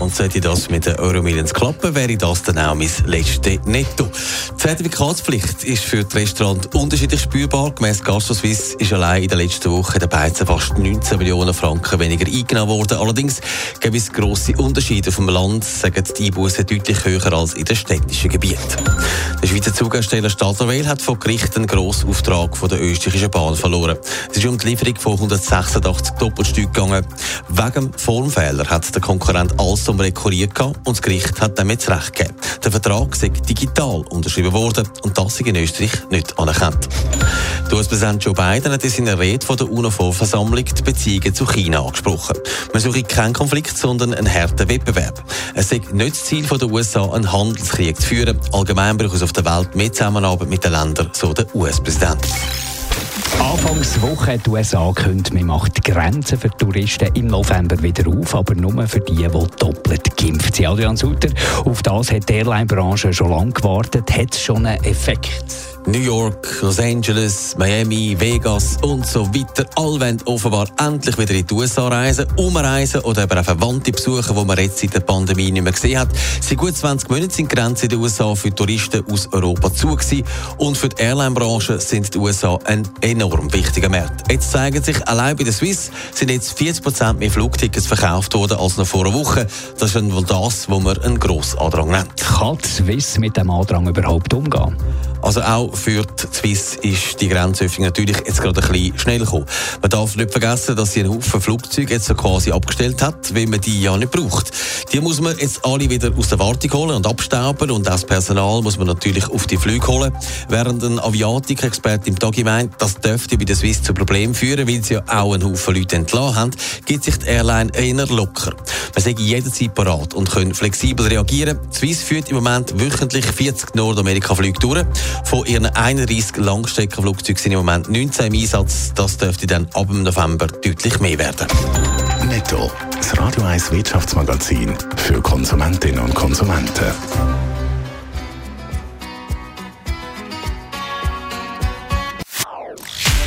Und sollte das mit den Euromillions klappen, wäre das dann auch mein letztes Netto. Die Zertifikatspflicht ist für das Restaurant unterschiedlich spürbar. Gemäss GastroSwiss ist allein in der letzten Woche der Beizen fast 19 Millionen Franken weniger eingenommen worden. Allerdings gibt es grosse Unterschiede auf dem Land, sagen die Einbußen deutlich höher als in den städtischen Gebieten. Der Schweizer Zughersteller Stadlerwell hat vor Gericht einen grossen Auftrag von der österreichischen Bahn verloren. Es ist um die Lieferung von 186 Doppelstück gegangen. Wegen Formfehler hat der Konkurrent Alstom rekurriert und das Gericht hat damit Recht gegeben. Der Vertrag sei digital unterschrieben worden und das ist in Österreich nicht anerkannt. Der US-Präsident Joe Biden hat in seiner Rede von der UNO-Versammlung die Beziehungen zu China angesprochen. Man suche keinen Konflikt, sondern einen harten Wettbewerb. Es sei nicht das Ziel der USA, einen Handelskrieg zu führen. Allgemein braucht es auf der Welt mehr Zusammenarbeit mit den Ländern, so der US-Präsident. Anfangswoche hat die USA angekündigt, man macht die Grenzen für Touristen im November wieder auf, aber nur für die, die doppelt geimpft sind. Adrian Sutter, auf das hat die Airline-Branche schon lange gewartet. Hat es schon einen Effekt? New York, Los Angeles, Miami, Vegas und so weiter. Alle wollen offenbar endlich wieder in die USA reisen, umreisen oder eben auch Verwandte besuchen, die man jetzt seit der Pandemie nicht mehr gesehen hat. Seit gut 20 Monaten sind die Grenzen in den USA für Touristen aus Europa zu gewesen. und für die Airline-Branche sind die USA ein enorm wichtiger Markt. Jetzt zeigen sich, allein bei der Swiss sind jetzt 40% mehr Flugtickets verkauft worden als noch vor einer Woche. Das ist wohl das, was man einen grossen Andrang nennt. Kann die Swiss mit dem Andrang überhaupt umgehen? Also auch für die Swiss ist die Grenzöffnung natürlich jetzt gerade ein bisschen schnell gekommen. Man darf nicht vergessen, dass sie einen Haufen Flugzeuge jetzt so quasi abgestellt hat, weil man die ja nicht braucht. Die muss man jetzt alle wieder aus der Wartung holen und abstauben und auch das Personal muss man natürlich auf die Flüge holen. Während ein Aviatik-Experte im Tagi meint, das dürfte bei der Swiss zu Problemen führen, weil sie ja auch einen Haufen Leute entlassen haben, gibt sich die Airline eher locker. Man sei jederzeit parat und können flexibel reagieren. Die Swiss führt im Moment wöchentlich 40 Nordamerika-Flüge durch. Von ihren 31 Langstreckenflugzeugen sind im Moment 19 im Einsatz. Das dürfte dann ab November deutlich mehr werden. Netto, das Radio 1 Wirtschaftsmagazin für Konsumentinnen und Konsumenten.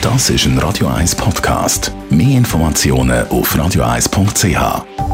Das ist ein Radio 1 Podcast. Mehr Informationen auf radio1.ch.